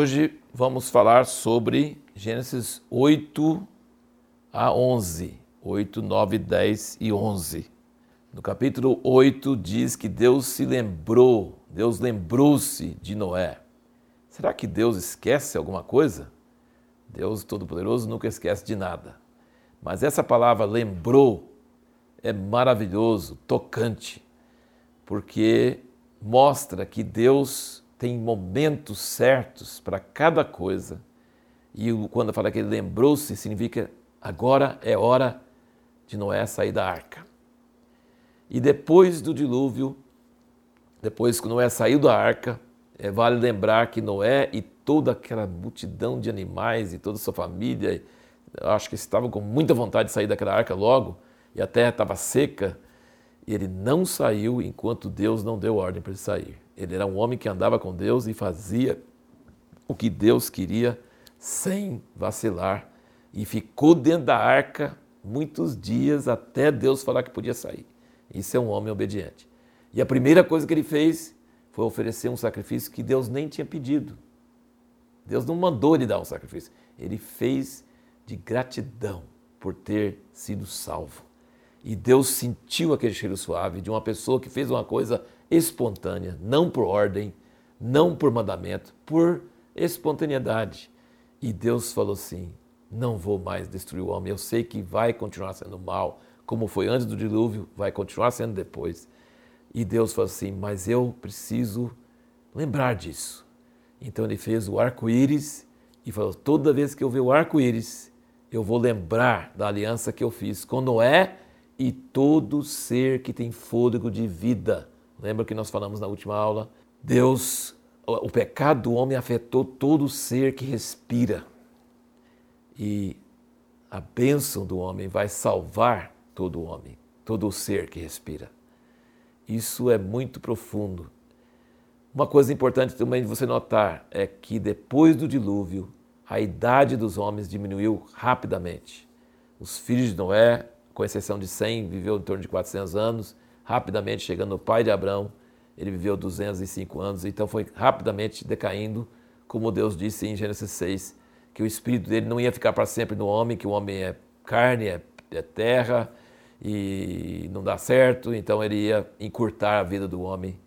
Hoje vamos falar sobre Gênesis 8 a 11. 8, 9, 10 e 11. No capítulo 8 diz que Deus se lembrou, Deus lembrou-se de Noé. Será que Deus esquece alguma coisa? Deus Todo-Poderoso nunca esquece de nada. Mas essa palavra lembrou é maravilhoso, tocante, porque mostra que Deus tem momentos certos para cada coisa. E quando fala que ele lembrou-se, significa agora é hora de Noé sair da arca. E depois do dilúvio, depois que Noé saiu da arca, é, vale lembrar que Noé e toda aquela multidão de animais e toda a sua família, acho que estavam com muita vontade de sair daquela arca logo, e a terra estava seca, e ele não saiu enquanto Deus não deu ordem para ele sair. Ele era um homem que andava com Deus e fazia o que Deus queria sem vacilar e ficou dentro da arca muitos dias até Deus falar que podia sair. Isso é um homem obediente. E a primeira coisa que ele fez foi oferecer um sacrifício que Deus nem tinha pedido. Deus não mandou ele dar um sacrifício. Ele fez de gratidão por ter sido salvo. E Deus sentiu aquele cheiro suave de uma pessoa que fez uma coisa espontânea, não por ordem, não por mandamento, por espontaneidade. E Deus falou assim: não vou mais destruir o homem, eu sei que vai continuar sendo mal, como foi antes do dilúvio, vai continuar sendo depois. E Deus falou assim: mas eu preciso lembrar disso. Então ele fez o arco-íris e falou: toda vez que eu ver o arco-íris, eu vou lembrar da aliança que eu fiz com Noé e todo ser que tem fôlego de vida. Lembra que nós falamos na última aula? Deus, o pecado do homem afetou todo ser que respira. E a bênção do homem vai salvar todo homem, todo ser que respira. Isso é muito profundo. Uma coisa importante também de você notar é que depois do dilúvio, a idade dos homens diminuiu rapidamente. Os filhos de Noé, com exceção de 100, viveu em torno de 400 anos rapidamente chegando no pai de Abraão, ele viveu 205 anos, então foi rapidamente decaindo, como Deus disse em Gênesis 6, que o espírito dele não ia ficar para sempre no homem, que o homem é carne, é, é terra e não dá certo, então ele ia encurtar a vida do homem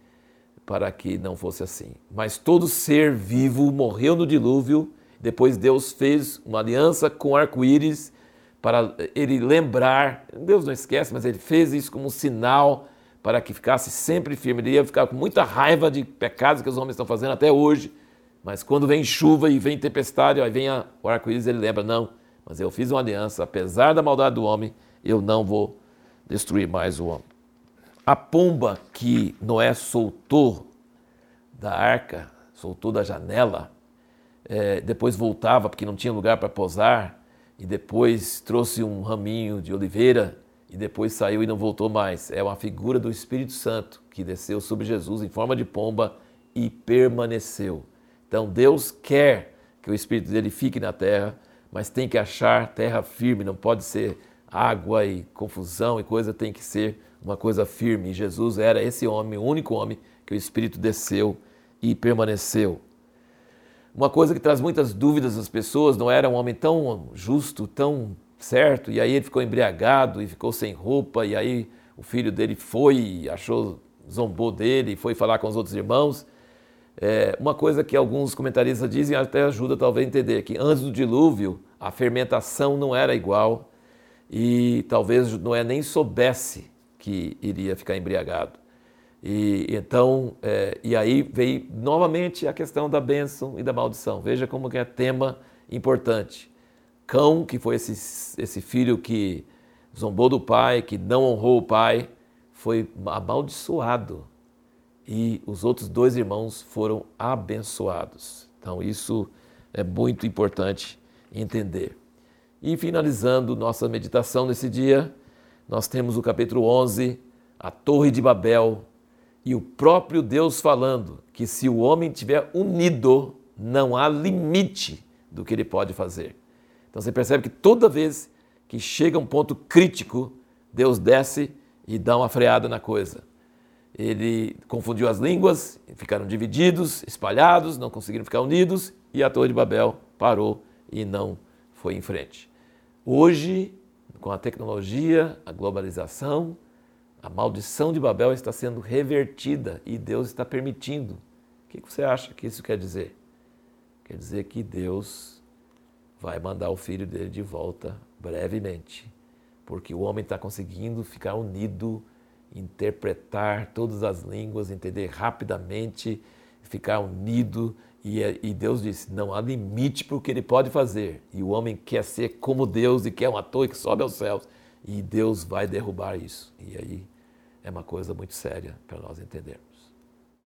para que não fosse assim. Mas todo ser vivo morreu no dilúvio, depois Deus fez uma aliança com arco-íris para ele lembrar, Deus não esquece, mas ele fez isso como um sinal para que ficasse sempre firme. Ele ia ficar com muita raiva de pecados que os homens estão fazendo até hoje. Mas quando vem chuva e vem tempestade, aí vem a, o arco-íris, ele lembra: não, mas eu fiz uma aliança, apesar da maldade do homem, eu não vou destruir mais o homem. A pomba que Noé soltou da arca, soltou da janela, é, depois voltava porque não tinha lugar para posar, e depois trouxe um raminho de oliveira e depois saiu e não voltou mais. É uma figura do Espírito Santo que desceu sobre Jesus em forma de pomba e permaneceu. Então Deus quer que o Espírito dele fique na terra, mas tem que achar terra firme, não pode ser água e confusão e coisa, tem que ser uma coisa firme. E Jesus era esse homem, o único homem que o Espírito desceu e permaneceu. Uma coisa que traz muitas dúvidas às pessoas, não era um homem tão justo, tão certo? E aí ele ficou embriagado e ficou sem roupa, e aí o filho dele foi, achou, zombou dele, foi falar com os outros irmãos. É, uma coisa que alguns comentaristas dizem até ajuda talvez a entender que antes do dilúvio a fermentação não era igual e talvez Noé nem soubesse que iria ficar embriagado. E então, é, e aí veio novamente a questão da bênção e da maldição. Veja como que é tema importante. Cão, que foi esse, esse filho que zombou do pai, que não honrou o pai, foi amaldiçoado. E os outros dois irmãos foram abençoados. Então, isso é muito importante entender. E finalizando nossa meditação nesse dia, nós temos o capítulo 11, a Torre de Babel, e o próprio Deus falando que se o homem estiver unido, não há limite do que ele pode fazer. Então você percebe que toda vez que chega um ponto crítico, Deus desce e dá uma freada na coisa. Ele confundiu as línguas, ficaram divididos, espalhados, não conseguiram ficar unidos, e a Torre de Babel parou e não foi em frente. Hoje, com a tecnologia, a globalização, a maldição de Babel está sendo revertida e Deus está permitindo. O que você acha que isso quer dizer? Quer dizer que Deus vai mandar o filho dele de volta brevemente, porque o homem está conseguindo ficar unido, interpretar todas as línguas, entender rapidamente, ficar unido. E, e Deus disse: não há limite para o que ele pode fazer. E o homem quer ser como Deus e quer uma torre que sobe aos céus. E Deus vai derrubar isso. E aí é uma coisa muito séria para nós entender.